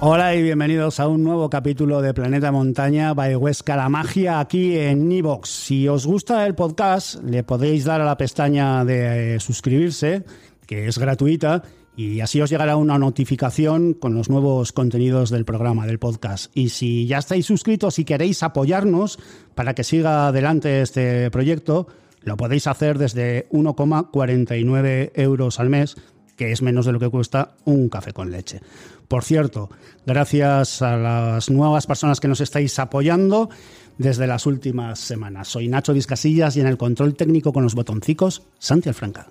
Hola y bienvenidos a un nuevo capítulo de Planeta Montaña by Huesca la Magia aquí en Evox. Si os gusta el podcast, le podéis dar a la pestaña de eh, suscribirse, que es gratuita, y así os llegará una notificación con los nuevos contenidos del programa, del podcast. Y si ya estáis suscritos y queréis apoyarnos para que siga adelante este proyecto, lo podéis hacer desde 1,49 euros al mes, que es menos de lo que cuesta un café con leche. Por cierto, gracias a las nuevas personas que nos estáis apoyando desde las últimas semanas. Soy Nacho Discasillas y en el control técnico con los botoncicos, Santi Alfranca.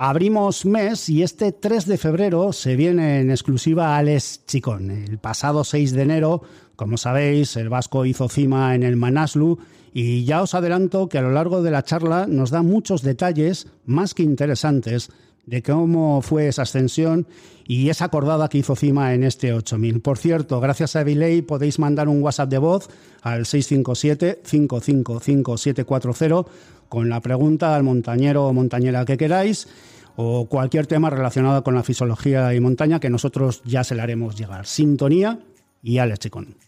Abrimos mes y este 3 de febrero se viene en exclusiva Alex Chicón. El pasado 6 de enero, como sabéis, el vasco hizo cima en el Manaslu y ya os adelanto que a lo largo de la charla nos da muchos detalles más que interesantes de cómo fue esa ascensión y esa acordada que hizo Cima en este 8000. Por cierto, gracias a Eviley podéis mandar un WhatsApp de voz al 657-555740 con la pregunta al montañero o montañera que queráis o cualquier tema relacionado con la fisiología y montaña que nosotros ya se le haremos llegar. Sintonía y Alex Chicón.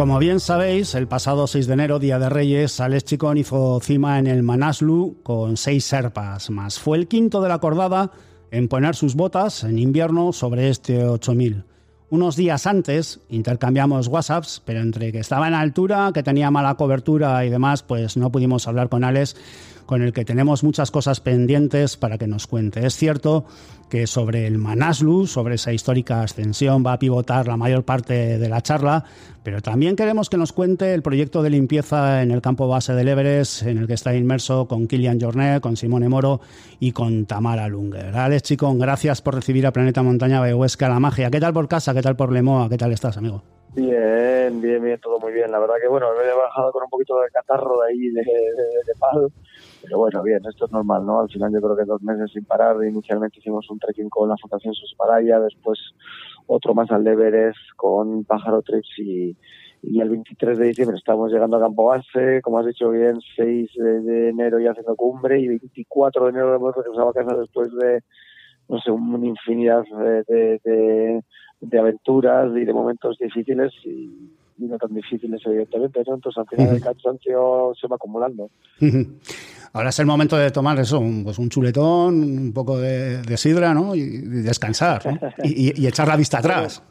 Como bien sabéis, el pasado 6 de enero, Día de Reyes, Alex Chicón hizo cima en el Manaslu con seis serpas más. Fue el quinto de la cordada en poner sus botas en invierno sobre este 8000. Unos días antes intercambiamos WhatsApps, pero entre que estaba en altura, que tenía mala cobertura y demás, pues no pudimos hablar con Alex, con el que tenemos muchas cosas pendientes para que nos cuente. Es cierto que sobre el Manaslu, sobre esa histórica ascensión, va a pivotar la mayor parte de la charla, pero también queremos que nos cuente el proyecto de limpieza en el campo base del Everest, en el que está inmerso con Kilian Jornet, con Simone Moro y con Tamara Lunger. Alex Chicón, gracias por recibir a Planeta Montaña de Huesca La Magia. ¿Qué tal por casa? ¿Qué tal por Lemoa? ¿Qué tal estás, amigo? Bien, bien, bien, todo muy bien. La verdad que, bueno, me he bajado con un poquito de catarro de ahí, de, de, palo pero bueno, bien, esto es normal, ¿no? Al final yo creo que dos meses sin parar. Inicialmente hicimos un trekking con la Fundación Susparaya, después otro más al Everest con Pájaro Trips y, y el 23 de diciembre estamos llegando a Campo Base, como has dicho bien, 6 de, enero ya haciendo cumbre y 24 de enero hemos regresado a casa después de, no sé, una infinidad de, de, de aventuras y de momentos difíciles y, y no tan difíciles, evidentemente, ¿no? Entonces, al final, el cansancio se va acumulando. Ahora es el momento de tomar eso, un, pues un chuletón, un poco de, de sidra, ¿no? Y, y descansar, ¿no? y, y, echar la vista atrás.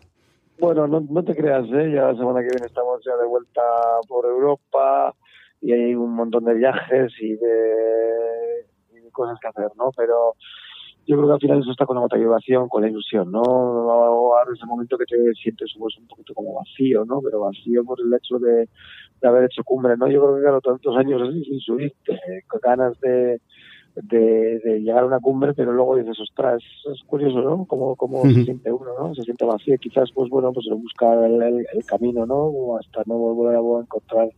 Bueno, no, no te creas, ¿eh? ya la semana que viene estamos ya de vuelta por Europa y hay un montón de viajes y de, y de cosas que hacer, ¿no? Pero yo creo que al final eso está con la motivación, con la ilusión, ¿no? Ahora ese momento que te sientes pues, un poquito como vacío, ¿no? Pero vacío por el hecho de, de haber hecho cumbre, ¿no? Yo creo que claro, tantos años así sin subir, con ganas de, de, de, llegar a una cumbre, pero luego dices, ostras, es curioso, ¿no? Cómo, cómo se siente uno, ¿no? Se siente vacío, quizás, pues bueno, pues buscar el, el, el camino, ¿no? Hasta no volver a encontrar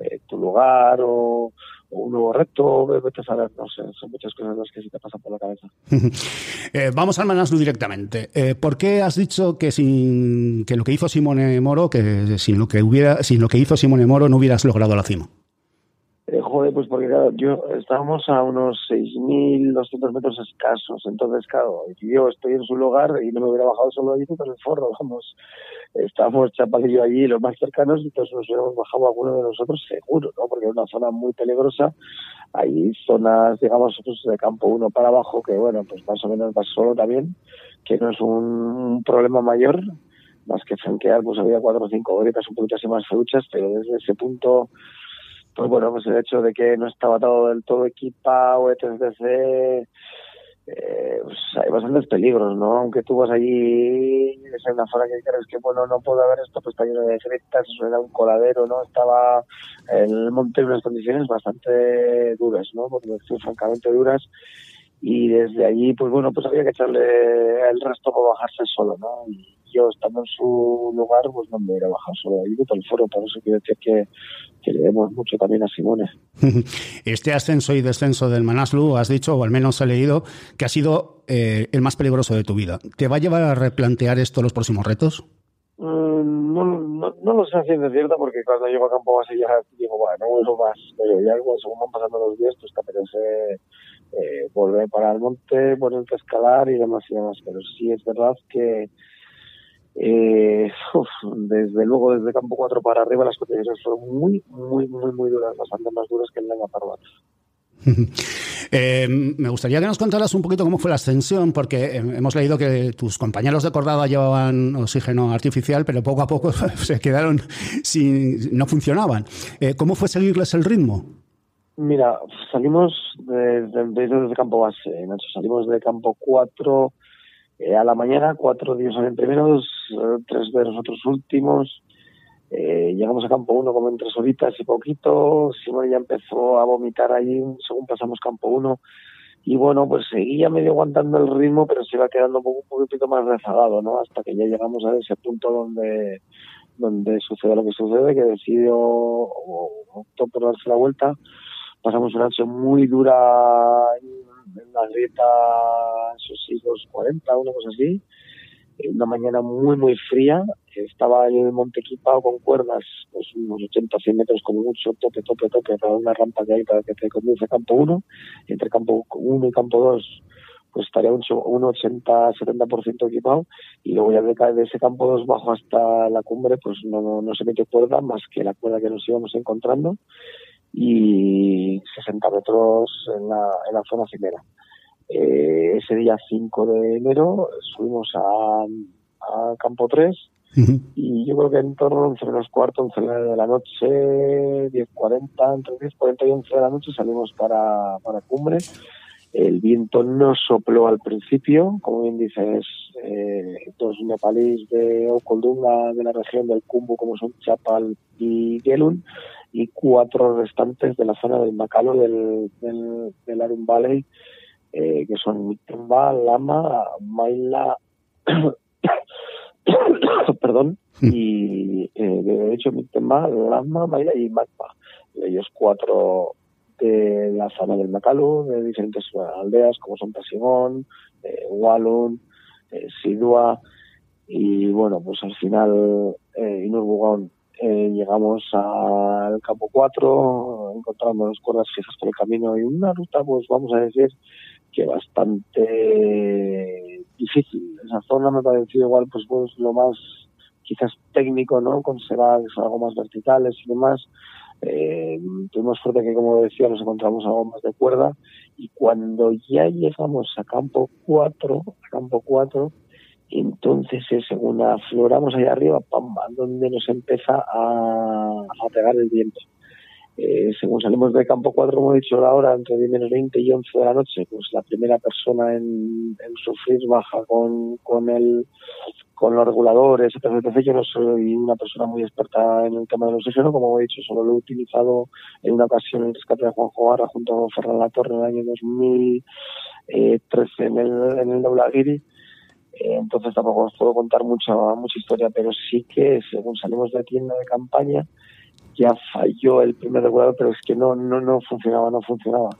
eh, tu lugar o, un nuevo reto, vete a saber, no sé, son muchas cosas las que sí te pasan por la cabeza. eh, vamos al Manaslu directamente. Eh, ¿Por qué has dicho que sin que lo que hizo Simone Moro, que sin lo que hubiera, sin lo que hizo Simone Moro no hubieras logrado la cima? Eh, joder, pues porque claro, yo estábamos a unos 6.200 metros escasos, entonces claro, yo estoy en su lugar y no me hubiera bajado solo allí con el forro, vamos, estábamos Chapadillo allí, los más cercanos, entonces nos hubiéramos bajado alguno de nosotros seguro, ¿no? Porque es una zona muy peligrosa, hay zonas, digamos, pues, de campo uno para abajo, que bueno, pues más o menos vas solo también, que no es un problema mayor, más que franquear, pues había cuatro o cinco horitas un poquito así más feuchas, pero desde ese punto pues bueno, pues el hecho de que no estaba todo del todo equipado, etc., eh, pues hay bastantes peligros, ¿no? Aunque tú vas allí, es una zona que crees que, bueno, no puede haber esto, pues está lleno de grietas, era un coladero, ¿no? Estaba el monte en unas condiciones bastante duras, ¿no? Porque francamente duras. Y desde allí, pues bueno, pues había que echarle el resto para bajarse solo, ¿no? Yo estando en su lugar, pues no me hubiera bajado solo ahí todo el foro, por eso quiero decir que, que le demos mucho también a Simone. Este ascenso y descenso del Manaslu, has dicho, o al menos he leído, que ha sido eh, el más peligroso de tu vida. ¿Te va a llevar a replantear esto los próximos retos? Mm, no, no, no, lo sé a ciencia cierta porque cuando llego a campo base ya digo, bueno, no uso más, pero ya según van pasando los días, pues te apetece eh, volver para el monte, ponerte a escalar y demás y demás. Pero sí es verdad que eh, uf, desde luego, desde campo 4 para arriba, las condiciones fueron muy, muy, muy, muy duras, bastante más duras que en la Parbat. eh, me gustaría que nos contaras un poquito cómo fue la ascensión, porque hemos leído que tus compañeros de cordada llevaban oxígeno artificial, pero poco a poco se quedaron sin, no funcionaban. Eh, ¿Cómo fue seguirles el ritmo? Mira, salimos desde, desde, desde campo base, Nacho, salimos de campo 4 eh, a la mañana, cuatro días en primeros, eh, tres de los otros últimos. Eh, llegamos a campo uno como en tres horitas y poquito. Simón ya empezó a vomitar allí según pasamos campo uno. Y bueno, pues seguía medio aguantando el ritmo, pero se iba quedando un, poquito más rezagado, ¿no? Hasta que ya llegamos a ese punto donde, donde sucede lo que sucede, que decidió optó por darse la vuelta. Pasamos una noche muy dura en la grieta, esos 40, una cosa así. Una mañana muy, muy fría. Estaba en el monte equipado con cuerdas, pues unos 80 100 metros como mucho, tope, tope, tope, para una rampa que hay para que te conduce a campo 1. Y entre campo 1 y campo 2 pues estaría un, un 80-70% equipado y luego ya de, de, ese campo 2 bajo hasta la cumbre pues no, no, no se metió cuerda más que la cuerda que nos íbamos encontrando y 60 metros en la, en la zona cimera. Eh, ese día 5 de enero subimos a, a Campo 3 uh -huh. y yo creo que en torno a 11 menos cuarto, 11 de la noche, 10.40, entre 10.40 y 11 de la noche salimos para, para cumbre. El viento no sopló al principio, como bien dices, eh, dos nepalíes de Okoldunga de la región del Kumbu, como son Chapal y Gelun, y cuatro restantes de la zona del Macalo del, del, del Arum Valley, eh, que son Mitemba, Lama, Maila, perdón, y eh, de hecho Mitemba, Lama, Maila y Magma. Ellos cuatro de la zona del Macalo, de diferentes aldeas como son Pasimón, eh, Walun, eh, Sidua, y bueno, pues al final eh, eh, llegamos al campo 4, encontramos cuerdas fijas por el camino y una ruta, pues vamos a decir que bastante difícil. Esa zona me pareció igual, pues, lo más quizás técnico, ¿no? Con sebags algo más verticales y demás. Eh, tuvimos suerte que, como decía, nos encontramos algo más de cuerda y cuando ya llegamos a campo 4, a campo 4, Entonces, eh, según afloramos ahí arriba, pam, donde nos empieza a pegar el viento. Eh, según salimos de campo 4, como he dicho ahora, entre 10 menos 20 y 11 de la noche, pues la primera persona en, sufrir baja con, con, el, con los reguladores, etc, Yo no soy una persona muy experta en el tema del oxígeno, como he dicho, solo lo he utilizado en una ocasión en el rescate de Juan Barra junto a Ferran Latorre en el año 2013 en el, en el Neulagiri. Eh, entonces tampoco os puedo contar mucha, mucha historia, pero sí que según salimos de tienda de campaña, ya falló el primer regulador, pero es que no, no, no funcionaba, no funcionaba.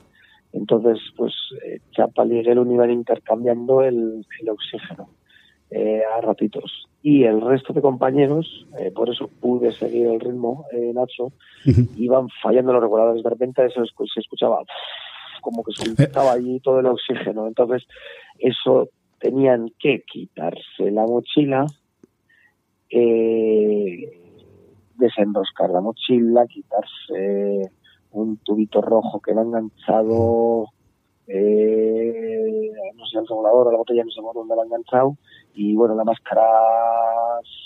Entonces, pues eh, Chapa y Gelun iban intercambiando el, el oxígeno eh, a ratitos. Y el resto de compañeros, eh, por eso pude seguir el ritmo, eh, Nacho, iban fallando los reguladores. De repente eso se escuchaba como que soltaba allí todo el oxígeno. Entonces, eso tenían que quitarse la mochila, eh, desenroscar la mochila, quitarse un tubito rojo que va enganchado, eh, no sé, el regulador o la botella, no sé dónde lo ha enganchado, y bueno, la máscara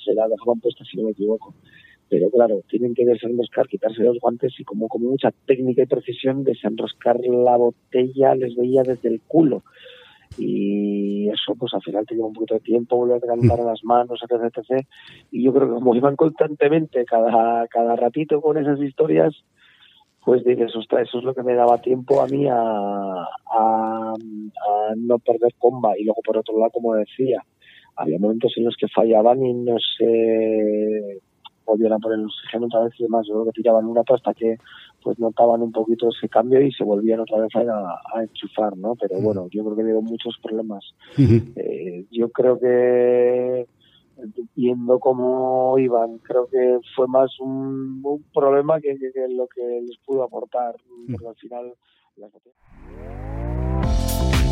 se la dejaban puesta si no me equivoco. Pero claro, tienen que desenroscar, quitarse los guantes y como, como mucha técnica y precisión, desenroscar la botella les veía desde el culo y eso pues al final te lleva un poquito de tiempo volver a calentar las manos etc, etc. Y yo creo que como iban constantemente cada cada ratito con esas historias pues dices ostras eso es lo que me daba tiempo a mí a, a, no perder comba y luego por otro lado como decía había momentos en los que fallaban y no se volvieran por el oxígeno otra vez y demás. Yo creo que tiraban un rato hasta que pues notaban un poquito ese cambio y se volvían otra vez a, enchufar, ¿no? Pero bueno, yo creo que ha muchos problemas. Eh, yo creo que viendo cómo iban, creo que fue más un, problema que, lo que les pudo aportar, porque al final